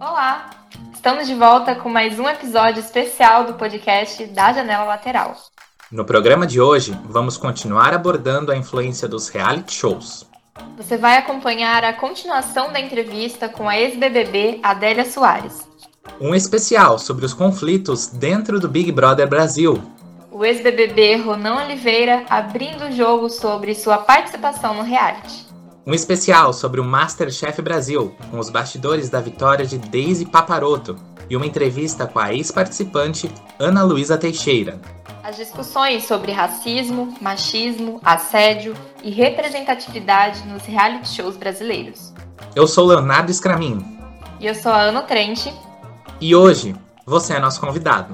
Olá! Estamos de volta com mais um episódio especial do podcast da Janela Lateral. No programa de hoje, vamos continuar abordando a influência dos reality shows. Você vai acompanhar a continuação da entrevista com a ex-BBB Adélia Soares. Um especial sobre os conflitos dentro do Big Brother Brasil. O ex-BBB Ronan Oliveira abrindo o jogo sobre sua participação no reality. Um especial sobre o Masterchef Brasil, com os bastidores da vitória de Daisy Paparoto, e uma entrevista com a ex-participante Ana Luísa Teixeira. As discussões sobre racismo, machismo, assédio e representatividade nos reality shows brasileiros. Eu sou Leonardo Scramin. E eu sou a Ana Trente. E hoje, você é nosso convidado.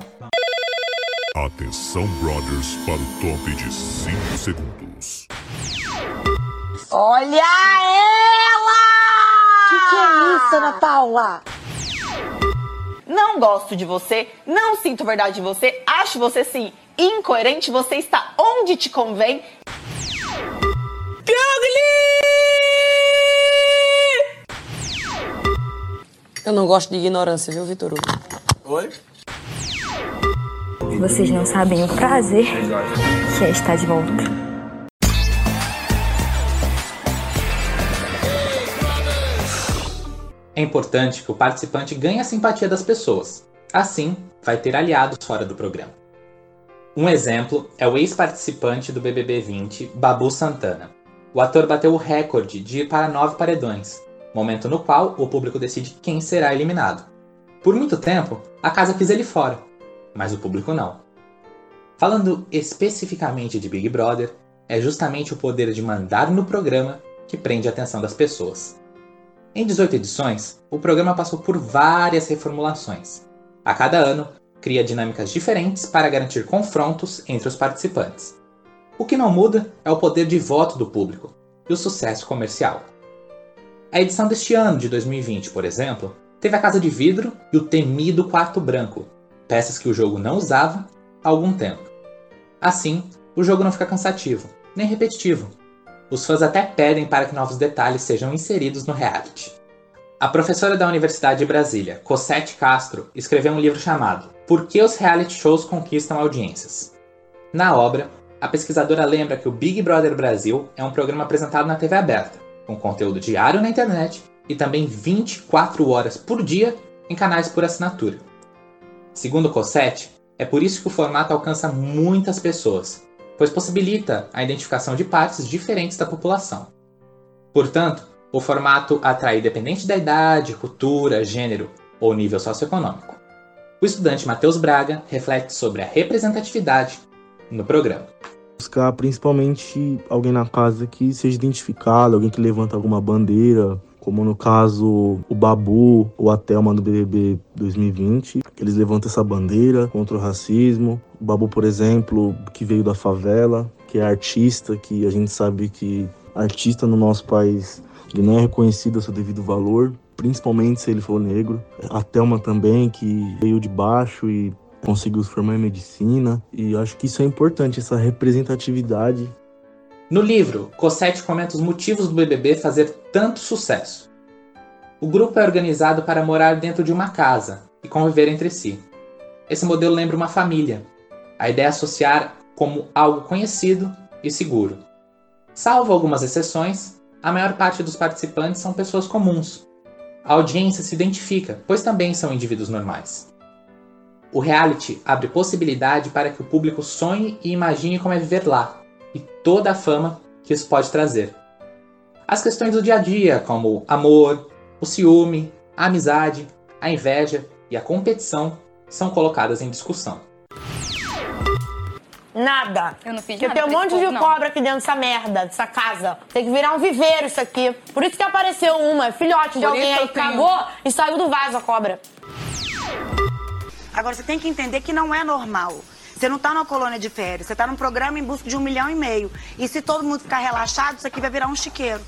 Atenção, brothers, para o top de 5 segundos. Olha ela! Que que é isso, Ana Paula? Não gosto de você, não sinto verdade de você, acho você sim incoerente, você está onde te convém. Eu não gosto de ignorância, viu, Vitor Hugo? Oi? Vocês não sabem o prazer que é estar de volta. É importante que o participante ganhe a simpatia das pessoas. Assim, vai ter aliados fora do programa. Um exemplo é o ex-participante do BBB 20, Babu Santana. O ator bateu o recorde de ir para nove paredões, momento no qual o público decide quem será eliminado. Por muito tempo, a casa quis ele fora, mas o público não. Falando especificamente de Big Brother, é justamente o poder de mandar no programa que prende a atenção das pessoas. Em 18 edições, o programa passou por várias reformulações. A cada ano, cria dinâmicas diferentes para garantir confrontos entre os participantes. O que não muda é o poder de voto do público e o sucesso comercial. A edição deste ano, de 2020, por exemplo, teve a Casa de Vidro e o temido Quarto Branco, peças que o jogo não usava há algum tempo. Assim, o jogo não fica cansativo, nem repetitivo. Os fãs até pedem para que novos detalhes sejam inseridos no reality. A professora da Universidade de Brasília, Cosette Castro, escreveu um livro chamado Por que os reality shows conquistam audiências? Na obra, a pesquisadora lembra que o Big Brother Brasil é um programa apresentado na TV aberta, com conteúdo diário na internet e também 24 horas por dia em canais por assinatura. Segundo Cosette, é por isso que o formato alcança muitas pessoas, pois possibilita a identificação de partes diferentes da população. Portanto, o formato atrai independente da idade, cultura, gênero ou nível socioeconômico. O estudante Matheus Braga reflete sobre a representatividade no programa. Buscar principalmente alguém na casa que seja identificado, alguém que levanta alguma bandeira, como no caso o Babu ou a Thelma do BBB 2020, eles levantam essa bandeira contra o racismo. O Babu, por exemplo, que veio da favela, que é artista, que a gente sabe que artista no nosso país ele não é reconhecido a seu devido valor, principalmente se ele for negro. A Thelma também, que veio de baixo e conseguiu se formar em medicina. E acho que isso é importante, essa representatividade. No livro, Cossetti comenta os motivos do BBB fazer tanto sucesso. O grupo é organizado para morar dentro de uma casa e conviver entre si. Esse modelo lembra uma família. A ideia é associar como algo conhecido e seguro. Salvo algumas exceções, a maior parte dos participantes são pessoas comuns. A audiência se identifica, pois também são indivíduos normais. O reality abre possibilidade para que o público sonhe e imagine como é viver lá, e toda a fama que isso pode trazer. As questões do dia a dia, como amor, o ciúme, a amizade, a inveja e a competição, são colocadas em discussão. Nada. Eu não fiz Porque nada tem um monte de não. cobra aqui dentro dessa merda, dessa casa. Tem que virar um viveiro isso aqui. Por isso que apareceu uma, é filhote de Por alguém isso aí, eu tenho- cagou e saiu do vaso a cobra. Agora, você tem que entender que não é normal. Você não tá numa colônia de férias, você tá num programa em busca de um milhão e meio. E se todo mundo ficar relaxado, isso aqui vai virar um chiqueiro.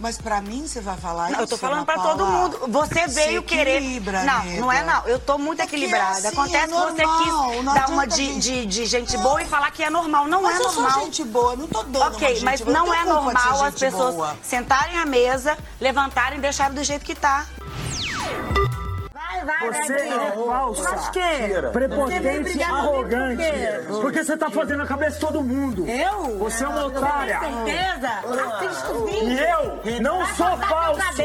Mas pra mim você vai falar Não, isso? eu tô falando pra todo Paula? mundo. Você veio querer. Não, nega. não é não. Eu tô muito Porque equilibrada. assim, Acontece é que você normal, quis não dar uma de, gente- de, de gente boa e falar que é normal. Não Mas é eu sou normal. gente boa, não tô dando Ok, mas boa, não é normal as pessoas boa. sentarem à mesa, levantarem e deixarem do jeito que tá. Você é falsa, que? prepotente, arrogante. Porque você tá fazendo a cabeça de todo mundo. Eu? Você é uma otária. certeza? O vídeo. E eu não Vai sou falso.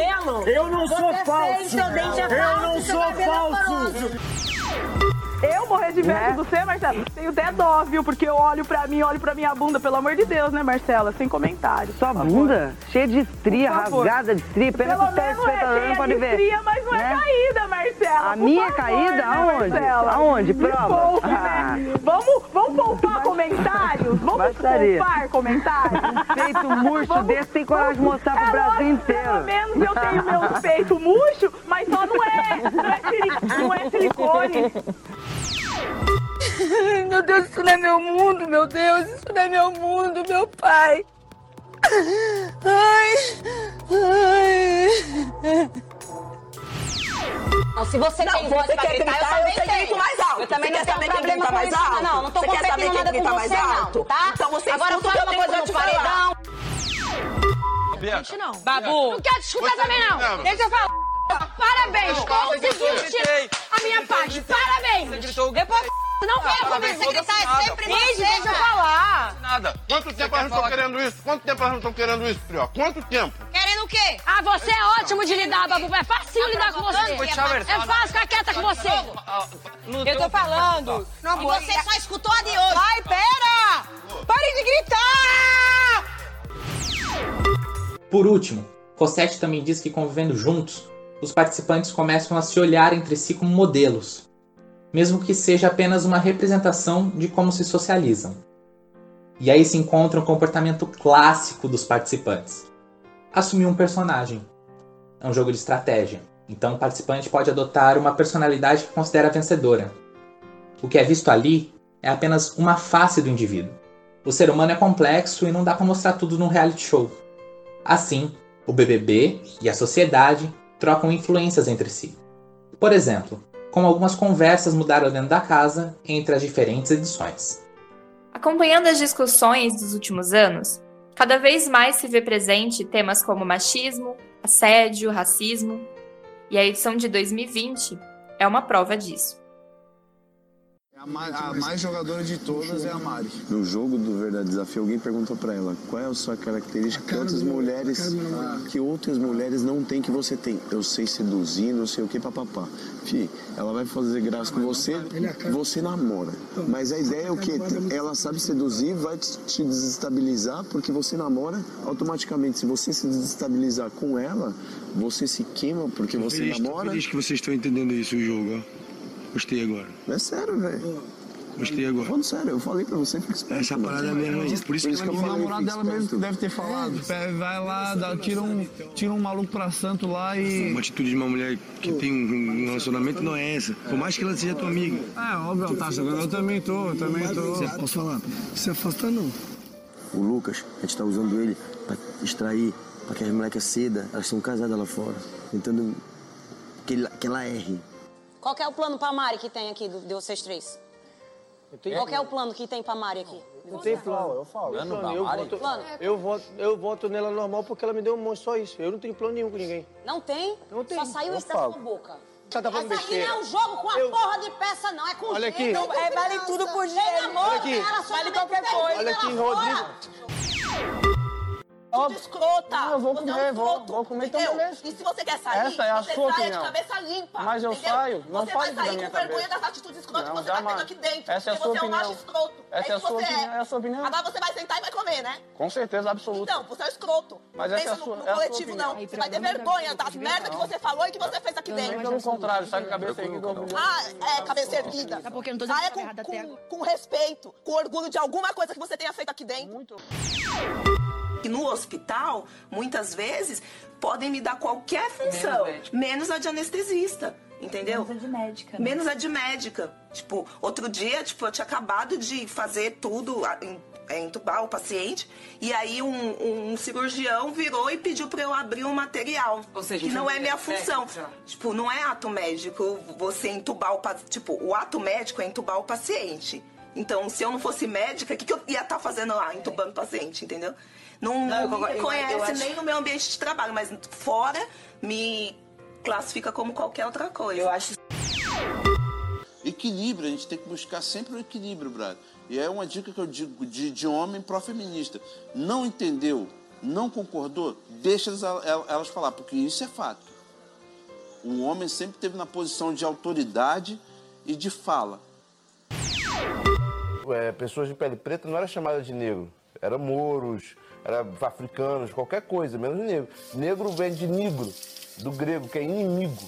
Eu não Você sou falso. feio, seu dente é Eu falso, não seu sou é falso. Eu morrer de inveja Né? do você, Marcela. Tenho até dó, viu? Porque eu olho pra mim, olho pra minha bunda, pelo amor de Deus, né, Marcela? Sem comentário. Sua bunda cheia de estria, rasgada de estria. Pena Pelo que os é telespectadores não podem de ver. estria, mas não é né? caída, Marcela. A minha é favor, caída? né, Aonde? Marcela? Aonde? Prova. poupe, Ah. né? Vamos, vamos poupar comentários? Vamos Bastaria. poupar comentários? Um peito murcho Vamos- desse tem coragem de mostrar pro É Brasil inteiro. Pelo menos eu tenho meu peito murcho, mas só não é, não é, não é silicone. Meu Deus, isso não é meu mundo, meu Deus, isso não é meu mundo, meu pai. Ai, ai. Não, se você Não, tem voz você pra quer gritar, gritar, eu também eu tenho. grito mais alto. Eu também Você não quer tenho saber quem problema com mais isso, alto? não. Não tô Você quer saber competindo quem nada grita mais alto? não, tá? Então você Agora fala uma eu coisa no paredão. Gente, não. Babu. Não quero te escutar também, não. Deixa eu falar. Parabéns, conseguiste Quanto tempo a gente tá querendo isso? Quanto tempo a gente tá querendo isso, Prió? Quanto tempo? Querendo o quê? Ah, você é ótimo de lidar, Babu. É fácil lidar com você. Vou te conversar. É fácil ficar quieta com você. Eu tô falando. Não, E você só escutou a de hoje. Vai, pera! Pare de gritar! Por último, Rossetti também diz que convivendo juntos, os participantes começam a se olhar entre si como modelos, mesmo que seja apenas uma representação de como se socializam. E aí se encontra um comportamento clássico dos participantes: assumir um personagem. É um jogo de estratégia, então o participante pode adotar uma personalidade que considera vencedora. O que é visto ali é apenas uma face do indivíduo. O ser humano é complexo e não dá para mostrar tudo num reality show. Assim, o BBB e a sociedade trocam influências entre si. Por exemplo, como algumas conversas mudaram dentro da casa entre as diferentes edições. Acompanhando as discussões dos últimos anos, cada vez mais se vê presente temas como machismo, assédio, racismo, e a edição de 2020 é uma prova disso. A mais, a mais jogadora de todas é a Mari. No jogo do Verdade Desafio, alguém perguntou pra ela qual é a sua característica que outras mulheres que outras mulheres não têm que você tem. Eu sei seduzir, não sei o que, papapá. Fi, ela vai fazer graça com você, você namora. Mas a ideia é o que? Ela sabe seduzir, vai te desestabilizar porque você namora automaticamente. Se você se desestabilizar com ela, você se queima porque você feliz, namora. feliz que vocês estão entendendo isso, o jogo, ó. Gostei agora. É sério, velho. Gostei agora. Falando sério, eu falei pra você, fica esperto. Essa parada é mesmo aí. Por isso que, eu O falei, namorado fica dela mesmo deve ter falado. Pé, Vai lá, dá- tira, um, tira um maluco pra santo lá e. Uma atitude de uma mulher que tem um relacionamento não é essa. Por mais que ela seja tua amiga. É, óbvio, tá, eu também tô, eu também tô. Você- posso falar? Se afasta não. O Lucas, a gente tá usando ele pra extrair, pra que as molecas ceda, elas são casadas lá fora, tentando que, ele- que ela erre. Qual que é o plano pra Mari que tem aqui do- de vocês três? Qual que é o plano que tem pra Mari aqui? Não tem plano, eu falo. Plano Plano, eu, voto, Plano. eu, voto, eu voto nela normal porque ela me deu um monte, só isso. Eu não tenho plano nenhum com ninguém. Não tem? Não tem. Só saiu Eu isso da falo. sua boca. Tá falando Essa aqui besteira. não é um jogo com a porra de peça, não. É com Olha aqui. é Não, é, vale tudo por dinheiro. Olha aqui. Vale qualquer coisa. Olha aqui, Rodrigo. Tudo escrota. Não, eu vou Você é um comer, vou- vou comer, então entendeu? beleza. E se você quer sair, Essa é a você sua saia opinião. de cabeça limpa. Mas eu entendeu? saio, não Você fale vai da sair minha com vergonha cabeça. das atitudes escrotas Não, que você tá jamais. tendo aqui dentro. Essa é a porque sua você é um macho opinião. escroto. Essa é a isso sua você opinião, é a sua opinião. Agora você vai sentar e vai comer, né? Com certeza absoluta. Então, você é um escroto. Mas não essa é a pensa sua- no, é no a sua coletivo, opinião. não. Você vai ter vergonha das merdas que você falou e que você fez aqui Também dentro. pelo contrário, sai com a cabeça aí eu orgulho. Ah, é, cabeça erguida. Tá porque eu não tô dizendo Saia que com, errada até com, com respeito, com orgulho de alguma coisa que você tenha feito aqui dentro. Que no hospital, muitas vezes, podem me dar qualquer função, menos a de anestesista. Entendeu? Menos a de médica. Menos a de médica. Tipo, outro dia, tipo, eu tinha acabado de fazer tudo, é, entubar o paciente. E aí um, um cirurgião virou e pediu para eu abrir um material. Ou seja, que não é minha é função. médico. Tipo, não é ato médico você entubar o paciente. Tipo, o ato médico é entubar o paciente. Então, se eu não fosse médica, o que, que eu ia estar fazendo lá, entubando o paciente, entendeu? Não, Não, me concordo. Eu- eu acho- nem no meu ambiente de trabalho, mas fora me classifica como qualquer outra coisa. Eu acho Equilíbrio, a gente tem que buscar sempre o equilíbrio, brother. E é uma dica que eu digo de, de homem pró-feminista. Não entendeu, não concordou, deixa elas, elas falar, porque isso é fato. Um homem sempre teve na posição de autoridade e de fala. É, pessoas de pele preta não era chamada de negro, era mouros, era africanos, qualquer coisa, menos negro. Negro vem de negro, do grego, que é inimigo.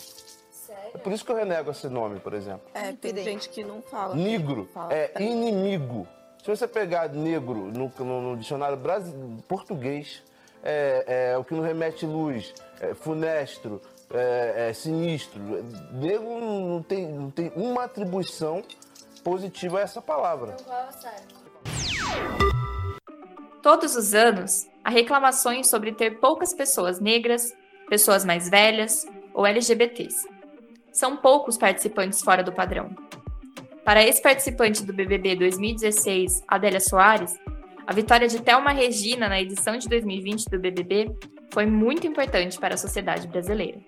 É por isso que eu renego esse nome, por exemplo. É, tem gente que não fala. Negro Fala. é inimigo. Se você pegar negro no, no- no dicionário brasileiro, português, é, é o que não remete luz, é funestro, é, é sinistro. Negro não tem, não tem uma atribuição positiva a essa palavra. Todos os anos, há reclamações sobre ter poucas pessoas negras, pessoas mais velhas ou LGBTs. São poucos participantes fora do padrão. Para ex-participante do BBB 2016, Adélia Soares, a vitória de Thelma Regina na edição de 2020 do BBB foi muito importante para a sociedade brasileira.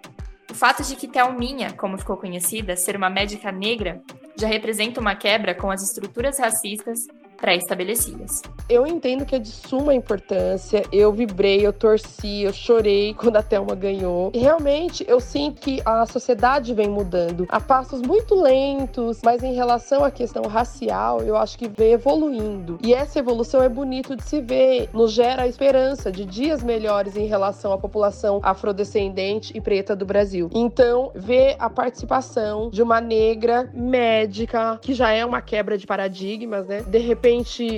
O fato de que Thelminha, como ficou conhecida, ser uma médica negra, já representa uma quebra com as estruturas racistas pré-estabelecidas. Eu entendo que é de suma importância. Eu vibrei, eu torci, eu chorei quando a Thelma ganhou. E realmente eu sinto que a sociedade vem mudando a passos muito lentos, mas em relação à questão racial, eu acho que vem evoluindo. E essa evolução é bonito de se ver, nos gera a esperança de dias melhores em relação à população afrodescendente e preta do Brasil. Então, ver a participação de uma negra médica, que já é uma quebra de paradigmas, né? De repente,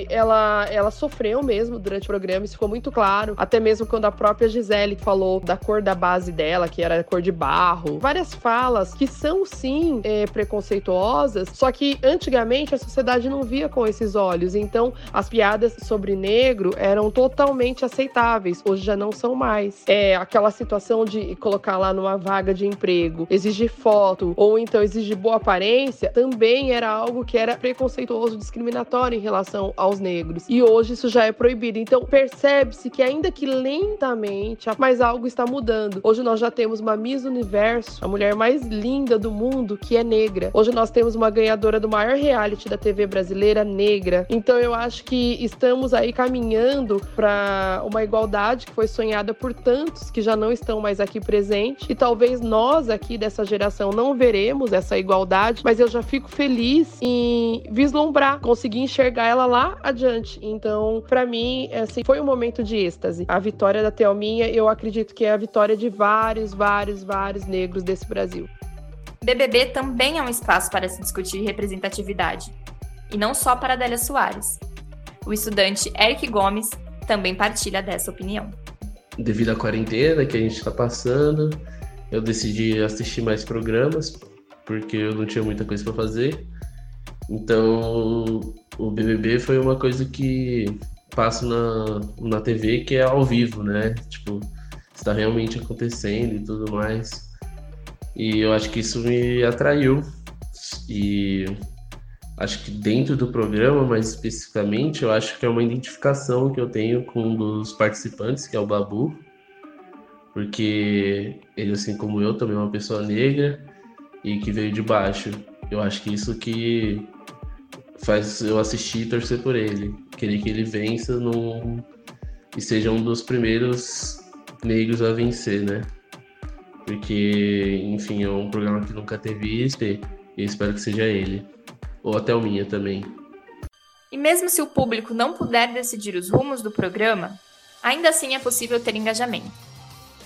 ela, ela sofreu mesmo durante o programa, isso ficou muito claro. Até mesmo quando a própria Gisele falou da cor da base dela, que era cor de barro. Várias falas que são, sim, é, preconceituosas, só que antigamente a sociedade não via com esses olhos. Então, as piadas sobre negro eram totalmente aceitáveis. Hoje já não são mais. É aquela situação de colocar lá numa vaga de emprego, exigir foto, ou então exigir boa aparência, também era algo que era preconceituoso, discriminatório em relação aos negros. E hoje isso já é proibido. Então, percebe-se que ainda que lentamente, mas algo está mudando. Hoje nós já temos uma Miss Universo, a mulher mais linda do mundo, que é negra. Hoje nós temos uma ganhadora do maior reality da TV brasileira negra. Então eu acho que estamos aí caminhando para uma igualdade que foi sonhada por tantos que já não estão mais aqui presentes. E talvez nós aqui dessa geração não veremos essa igualdade, mas eu já fico feliz em vislumbrar, conseguir enxergar ela lá adiante. Então, para mim, assim, foi um momento de êxtase. A vitória da Thelminha, eu acredito que é a vitória de vários, vários, vários negros desse Brasil. BBB também é um espaço para se discutir representatividade, e não só para Adélia Soares. O estudante Eric Gomes também partilha dessa opinião. Devido à quarentena que a gente está passando, eu decidi assistir mais programas, porque eu não tinha muita coisa para fazer. Então, o BBB foi uma coisa que passa na, na TV que é ao vivo, né? Tipo, está realmente acontecendo e tudo mais. E eu acho que isso me atraiu. E acho que dentro do programa, mais especificamente, eu acho que é uma identificação que eu tenho com um dos participantes, que é o Babu, porque ele, assim como eu, também é uma pessoa negra e que veio de baixo. Eu acho que isso que faz eu assistir e torcer por ele, querer que ele vença e seja um dos primeiros negros a vencer, né? Porque, enfim, é um programa que nunca teve isso e espero que seja ele. Ou até o minha também. E mesmo se o público não puder decidir os rumos do programa, ainda assim é possível ter engajamento.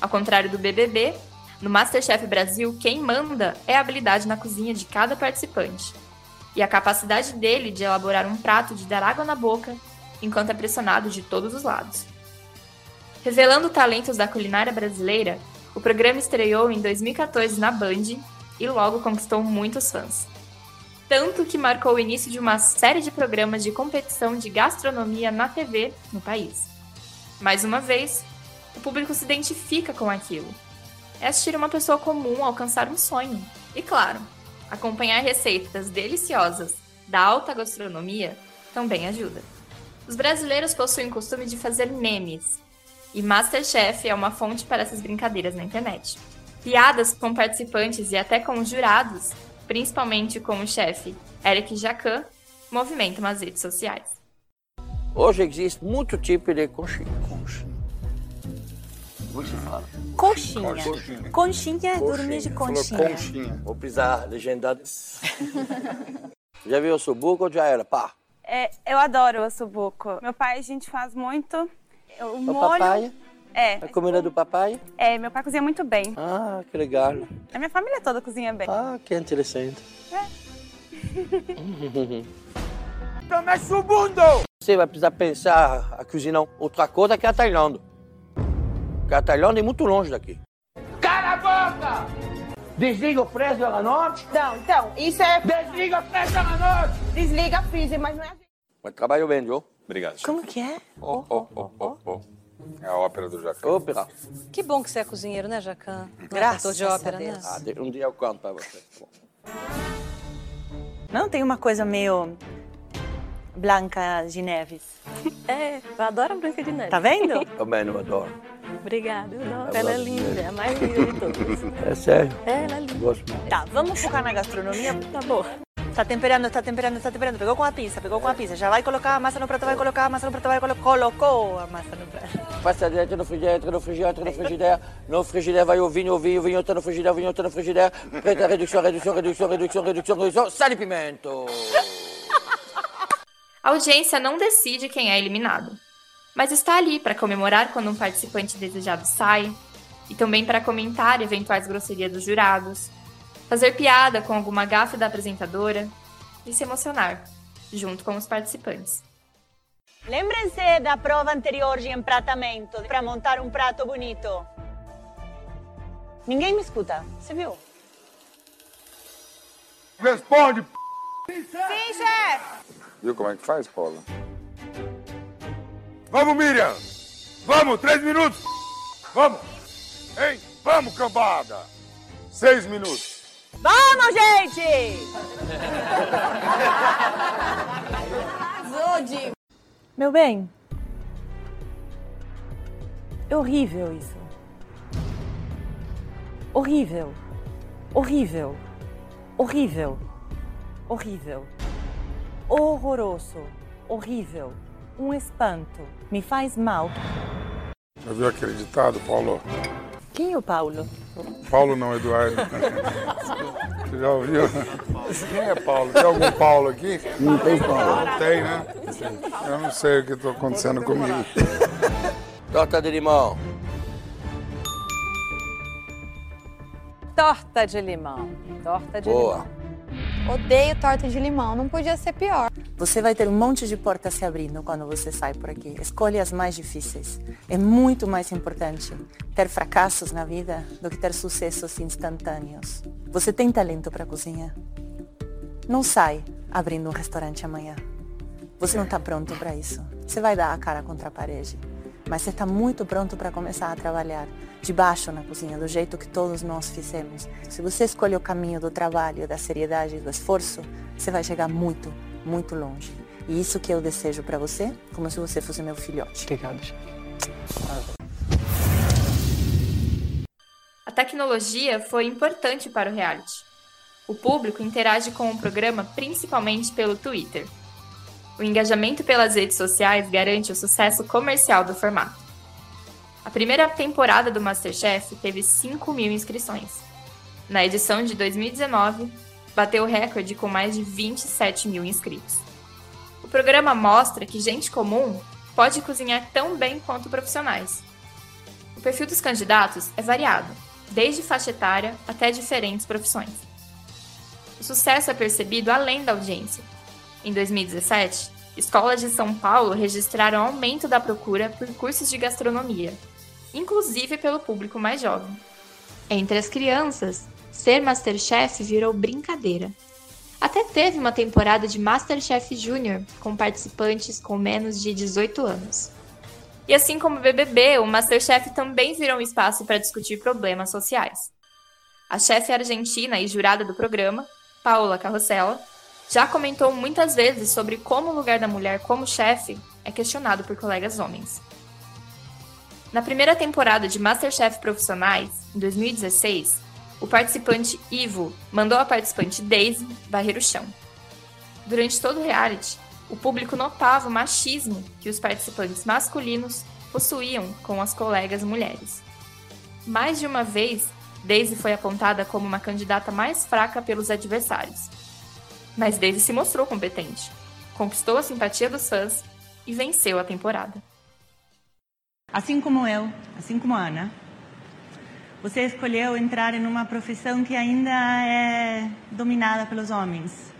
Ao contrário do BBB, no Masterchef Brasil, quem manda é a habilidade na cozinha de cada participante e a capacidade dele de elaborar um prato de dar água na boca enquanto é pressionado de todos os lados. Revelando talentos da culinária brasileira, o programa estreou em 2014 na Band e logo conquistou muitos fãs. tanto que marcou o início de uma série de programas de competição de gastronomia na TV no país. Mais uma vez, o público se identifica com aquilo. É assistir uma pessoa comum alcançar um sonho. E claro, acompanhar receitas deliciosas da alta gastronomia também ajuda. Os brasileiros possuem o costume de fazer memes, e Masterchef é uma fonte para essas brincadeiras na internet. Piadas com participantes e até com jurados, principalmente com o chefe Eric Jacan, movimentam as redes sociais. Hoje existe muito tipo de conchinha. É que se fala? Conchinha. Conchinha. Conchinha é dormir de conchinha. conchinha. Vou precisar legendar. já viu o subuco ou já era? Pá. É, eu adoro o ossobuco. Meu pai, a gente faz muito. O O molho. papai? É. A comida do papai? É, meu pai cozinha muito bem. Ah, que legal. A minha família toda cozinha bem. Ah, que interessante. Toma subundo! Você vai precisar pensar a cozinhar outra coisa que a Tailândia. Tailândia é muito longe daqui. Cala a boca! Desliga o freezer à noite? Não, então, isso é. Desliga o freezer à noite! Desliga a freezer, mas não é. Mas trabalho bem, viu? Obrigado. Como que é? Oh, oh, oh, oh, oh. É a ópera do Jacan. Ópera. Que bom que você é cozinheiro, né, Jacan? É Graças de a ópera, Deus. né? Ah, um dia eu conto pra você. Não tem uma coisa meio. Blanca de Neves. É, eu adoro a Branca de Neve. Tá vendo? Também não adoro. Obrigada, eu adoro. Eu Ela é linda, é a mais linda de todas. É sério? É, ela é linda. Gosto muito. Tá, vamos focar na gastronomia? Tá bom. Tá temperando, tá temperando, tá temperando. Pegou com a pinça, pegou com a pinça. Já vai colocar a massa no prato, vai colocar a massa no prato, vai colocar. Colocou a massa no prato. Passa dentro no frigideira, entra no frigideira, entra no frigideira. No frigideira vai o vinho, o vinho, o vinho entra no frigideira, o vinho entra no frigideira. Preta, redução, redução, redução, redução, redução, redução. Sal e pimento. A audiência não decide quem é eliminado, mas está ali para comemorar quando um participante desejado sai, e também para comentar eventuais grosserias dos jurados, fazer piada com alguma gafe da apresentadora e se emocionar, junto com os participantes. Lembrem-se da prova anterior de empratamento para montar um prato bonito. Ninguém me escuta, você viu? Responde, p. Sim, chefe! Viu como é que faz, Paula? Vamos, Miriam! Vamos, três minutos! Vamos! Hein? Vamos, cambada! Seis minutos! Vamos, gente! Arrasou. Meu bem, é horrível isso. Horrível. Horrível. Horrível. Horrível. Horroroso. Horrível. Um espanto. Me faz mal. Já viu aquele ditado, Paulo? Quem é o Paulo? Paulo não, Eduardo. Você já ouviu? Quem é Paulo? Tem algum Paulo aqui? Não tem Paulo. Não tem, né? Eu não sei o que está acontecendo comigo. Torta de limão. Torta de limão. Torta de Boa. limão. Odeio torta de limão, não podia ser pior. Você vai ter um monte de portas se abrindo quando você sai por aqui. Escolhe as mais difíceis. É muito mais importante ter fracassos na vida do que ter sucessos instantâneos. Você tem talento para cozinha? Não sai abrindo um restaurante amanhã. Você não está pronto para isso. Você vai dar a cara contra a parede. Mas você está muito pronto para começar a trabalhar de baixo na cozinha, do jeito que todos nós fizemos. Se você escolhe o caminho do trabalho, da seriedade, do esforço, você vai chegar muito, muito longe. E isso que eu desejo para você, como se você fosse meu filhote. Obrigado, A tecnologia foi importante para o reality. O público interage com o programa principalmente pelo Twitter. O engajamento pelas redes sociais garante o sucesso comercial do formato. A primeira temporada do Masterchef teve 5 mil inscrições. Na edição de 2019, bateu o recorde com mais de 27 mil inscritos. O programa mostra que gente comum pode cozinhar tão bem quanto profissionais. O perfil dos candidatos é variado, desde faixa etária até diferentes profissões. O sucesso é percebido além da audiência. Em 2017, escolas de São Paulo registraram aumento da procura por cursos de gastronomia, inclusive pelo público mais jovem. Entre as crianças, ser Masterchef virou brincadeira. Até teve uma temporada de Masterchef Júnior com participantes com menos de 18 anos. E assim como o BBB, o Masterchef também virou um espaço para discutir problemas sociais. A chefe argentina e jurada do programa, Paola Carrossela, já comentou muitas vezes sobre como o lugar da mulher como chefe é questionado por colegas homens. Na primeira temporada de Masterchef Profissionais, em 2016, o participante Ivo mandou a participante Daisy varrer o chão. Durante todo o reality, o público notava o machismo que os participantes masculinos possuíam com as colegas mulheres. Mais de uma vez, Daisy foi apontada como uma candidata mais fraca pelos adversários. Mas Daisy se mostrou competente, conquistou a simpatia dos fãs e venceu a temporada. Assim como eu, assim como a Ana, você escolheu entrar em uma profissão que ainda é dominada pelos homens.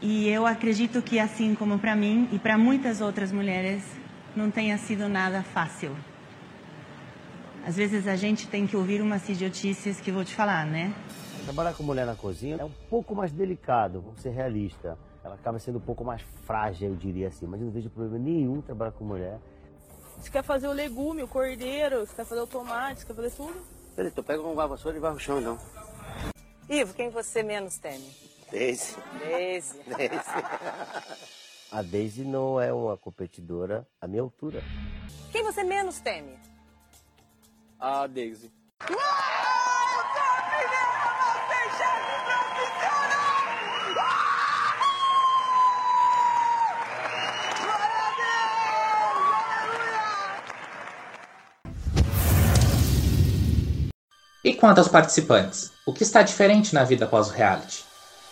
E eu acredito que, assim como para mim e para muitas outras mulheres, não tenha sido nada fácil. Às vezes a gente tem que ouvir umas idiotices que vou te falar, né? Trabalhar com mulher na cozinha é um pouco mais delicado, vamos ser realista. Ela acaba sendo um pouco mais frágil, eu diria assim. Mas eu não vejo problema nenhum trabalhar com mulher. Você quer fazer o legume, o cordeiro, você quer fazer o tomate, você quer fazer tudo? Peraí, tu pega uma vassoura e vai o chão, não. Ivo, quem você menos teme? Daisy. Daisy. A Daisy não é uma competidora à minha altura. Quem você menos teme? A Daisy. E quanto aos participantes, o que está diferente na vida após o reality?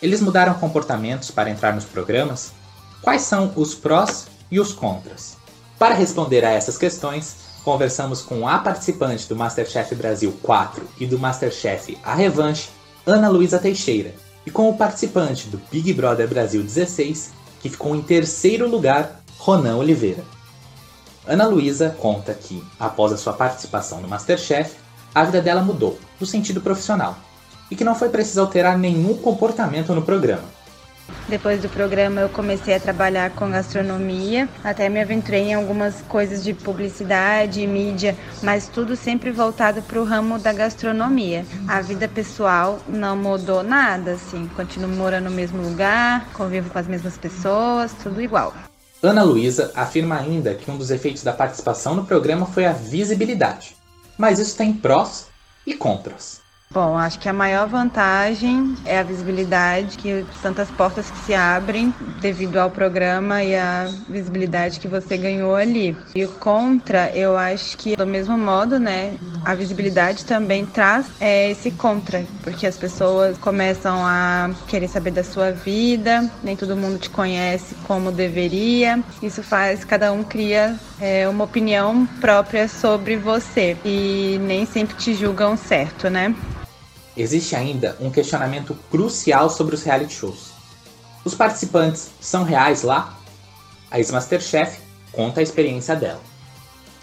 Eles mudaram comportamentos para entrar nos programas? Quais são os prós e os contras? Para responder a essas questões, conversamos com a participante do Masterchef Brasil 4 e do Masterchef A Revanche, Ana Luísa Teixeira, e com o participante do Big Brother Brasil 16, que ficou em terceiro lugar, Ronan Oliveira. Ana Luísa conta que, após a sua participação no Masterchef, a vida dela mudou, no sentido profissional, e que não foi preciso alterar nenhum comportamento no programa. Depois do programa eu comecei a trabalhar com gastronomia, até me aventurei em algumas coisas de publicidade, mídia, mas tudo sempre voltado para o ramo da gastronomia. A vida pessoal não mudou nada, assim, continuo morando no mesmo lugar, convivo com as mesmas pessoas, tudo igual. Ana Luísa afirma ainda que um dos efeitos da participação no programa foi a visibilidade. Mas isso tem prós e contras. Bom, acho que a maior vantagem é a visibilidade, que tantas portas que se abrem devido ao programa e a visibilidade que você ganhou ali. E o contra, eu acho que do mesmo modo, né, a visibilidade também traz é, esse contra, porque as pessoas começam a querer saber da sua vida, nem todo mundo te conhece como deveria. Isso faz cada um cria é, uma opinião própria sobre você e nem sempre te julgam certo, né? Existe ainda um questionamento crucial sobre os reality shows. Os participantes são reais lá? A ex-Masterchef conta a experiência dela.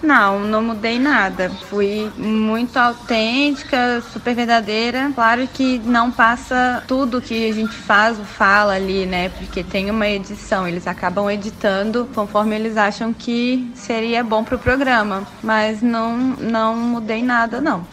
Não, não mudei nada. Fui muito autêntica, super verdadeira. Claro que não passa tudo que a gente faz ou fala ali, né? Porque tem uma edição. Eles acabam editando conforme eles acham que seria bom pro programa. Mas não, não mudei nada, não.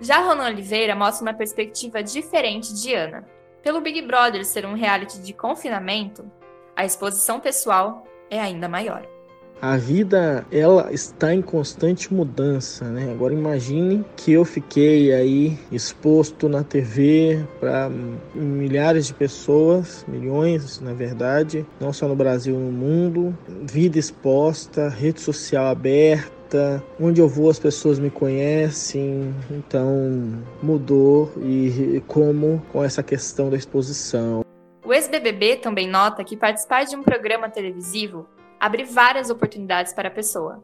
Já Ronan Oliveira mostra uma perspectiva diferente de Ana. Pelo Big Brother ser um reality de confinamento, a exposição pessoal é ainda maior. A vida ela está em constante mudança, né? Agora imagine que eu fiquei aí exposto na TV para milhares de pessoas, milhões, na verdade, não só no Brasil, no mundo, vida exposta, rede social aberta, onde eu vou as pessoas me conhecem, então mudou e como com essa questão da exposição. O ex-BBB também nota que participar de um programa televisivo abre várias oportunidades para a pessoa,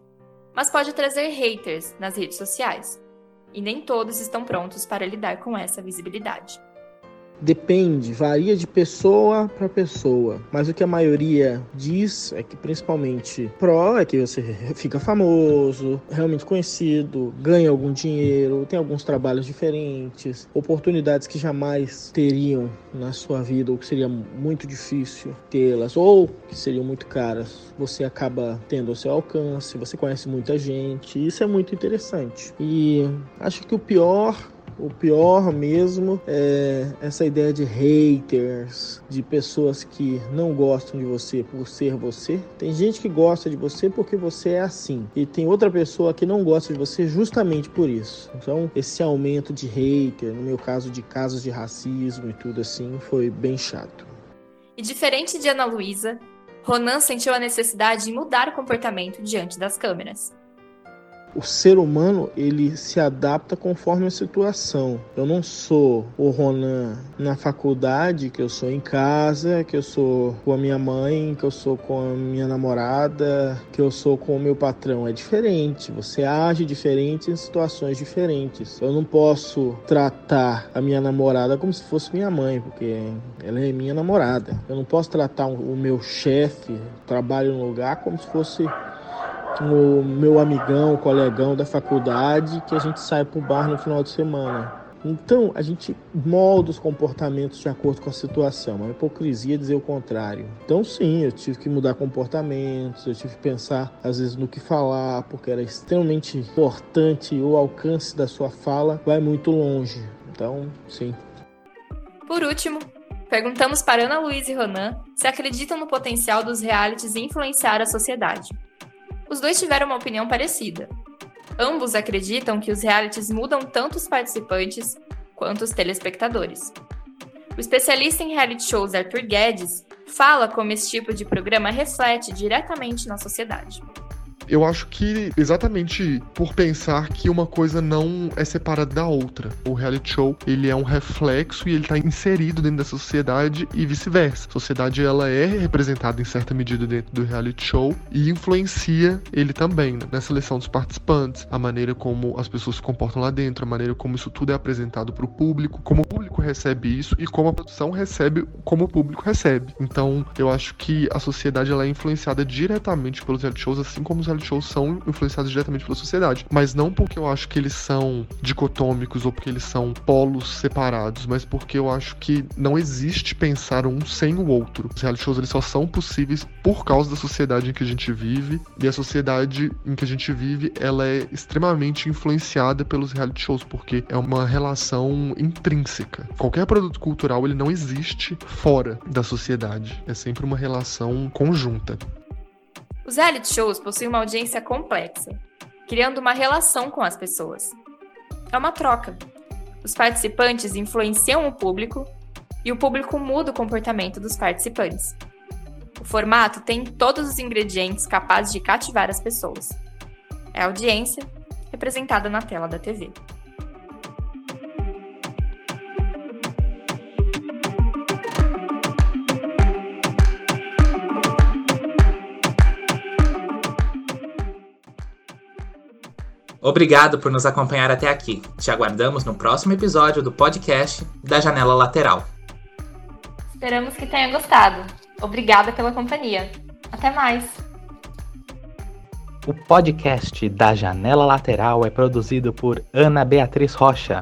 mas pode trazer haters nas redes sociais, e nem todos estão prontos para lidar com essa visibilidade. Depende, varia de pessoa para pessoa. Mas o que a maioria diz é que principalmente pró é que você fica famoso, realmente conhecido, ganha algum dinheiro, tem alguns trabalhos diferentes, oportunidades que jamais teriam na sua vida ou que seria muito difícil tê-las ou que seriam muito caras. Você acaba tendo ao seu alcance, você conhece muita gente, isso é muito interessante. E acho que o pior o pior mesmo é essa ideia de haters, de pessoas que não gostam de você por ser você. Tem gente que gosta de você porque você é assim, e tem outra pessoa que não gosta de você justamente por isso. Então, esse aumento de hater, no meu caso de casos de racismo e tudo assim, foi bem chato. E diferente de Ana Luísa, Ronan sentiu a necessidade de mudar o comportamento diante das câmeras o ser humano ele se adapta conforme a situação. Eu não sou o Ronan na faculdade, que eu sou em casa, que eu sou com a minha mãe, que eu sou com a minha namorada, que eu sou com o meu patrão. É diferente. Você age diferente em situações diferentes. Eu não posso tratar a minha namorada como se fosse minha mãe, porque ela é minha namorada. Eu não posso tratar o meu chefe, trabalho no lugar, como se fosse o meu amigão, colegão da faculdade, que a gente sai pro bar no final de semana. Então, a gente molda os comportamentos de acordo com a situação. É uma hipocrisia dizer o contrário. Então, sim, eu tive que mudar comportamentos, eu tive que pensar, às vezes, no que falar, porque era extremamente importante o alcance da sua fala vai muito longe. Então, sim. Por último, perguntamos para Ana Luísa e Ronan se acreditam no potencial dos realities influenciar a sociedade. Os dois tiveram uma opinião parecida. Ambos acreditam que os realities mudam tanto os participantes quanto os telespectadores. O especialista em reality shows Arthur Guedes fala como esse tipo de programa reflete diretamente na sociedade eu acho que exatamente por pensar que uma coisa não é separada da outra. O reality show, ele é um reflexo e ele está inserido dentro da sociedade e vice-versa. A sociedade, ela é representada em certa medida dentro do reality show e influencia ele também, né? na seleção dos participantes, a maneira como as pessoas se comportam lá dentro, a maneira como isso tudo é apresentado para o público, como o público recebe isso e como a produção recebe, como o público recebe. Então, eu acho que a sociedade, ela é influenciada diretamente pelos reality shows, assim como os reality shows são influenciados diretamente pela sociedade. Mas não porque eu acho que eles são dicotômicos ou porque eles são polos separados, mas porque eu acho que não existe pensar um sem o outro. Os reality shows eles só são possíveis por causa da sociedade em que a gente vive e a sociedade em que a gente vive ela é extremamente influenciada pelos reality shows porque é uma relação intrínseca. Qualquer produto cultural ele não existe fora da sociedade. É sempre uma relação conjunta. Os reality shows possuem uma audiência complexa, criando uma relação com as pessoas. É uma troca. Os participantes influenciam o público e o público muda o comportamento dos participantes. O formato tem todos os ingredientes capazes de cativar as pessoas. É a audiência representada na tela da TV. Obrigado por nos acompanhar até aqui. Te aguardamos no próximo episódio do podcast da Janela Lateral. Esperamos que tenha gostado. Obrigada pela companhia. Até mais. O podcast da Janela Lateral é produzido por Ana Beatriz Rocha,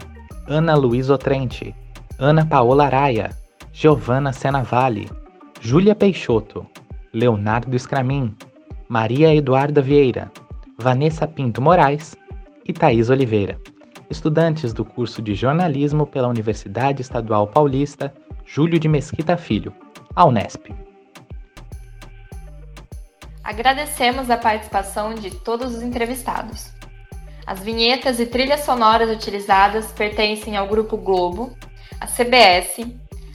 Ana Luiz Otrente, Ana Paola Araia, Giovana Senavalli, Júlia Peixoto, Leonardo Scramin, Maria Eduarda Vieira, Vanessa Pinto Moraes e Thaís Oliveira, estudantes do curso de jornalismo pela Universidade Estadual Paulista Júlio de Mesquita Filho, a Unesp. Agradecemos a participação de todos os entrevistados. As vinhetas e trilhas sonoras utilizadas pertencem ao Grupo Globo, a CBS,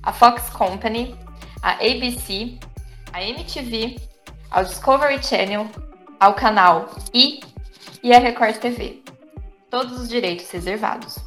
a Fox Company, a ABC, a MTV, ao Discovery Channel, ao canal I e à Record TV todos os direitos reservados.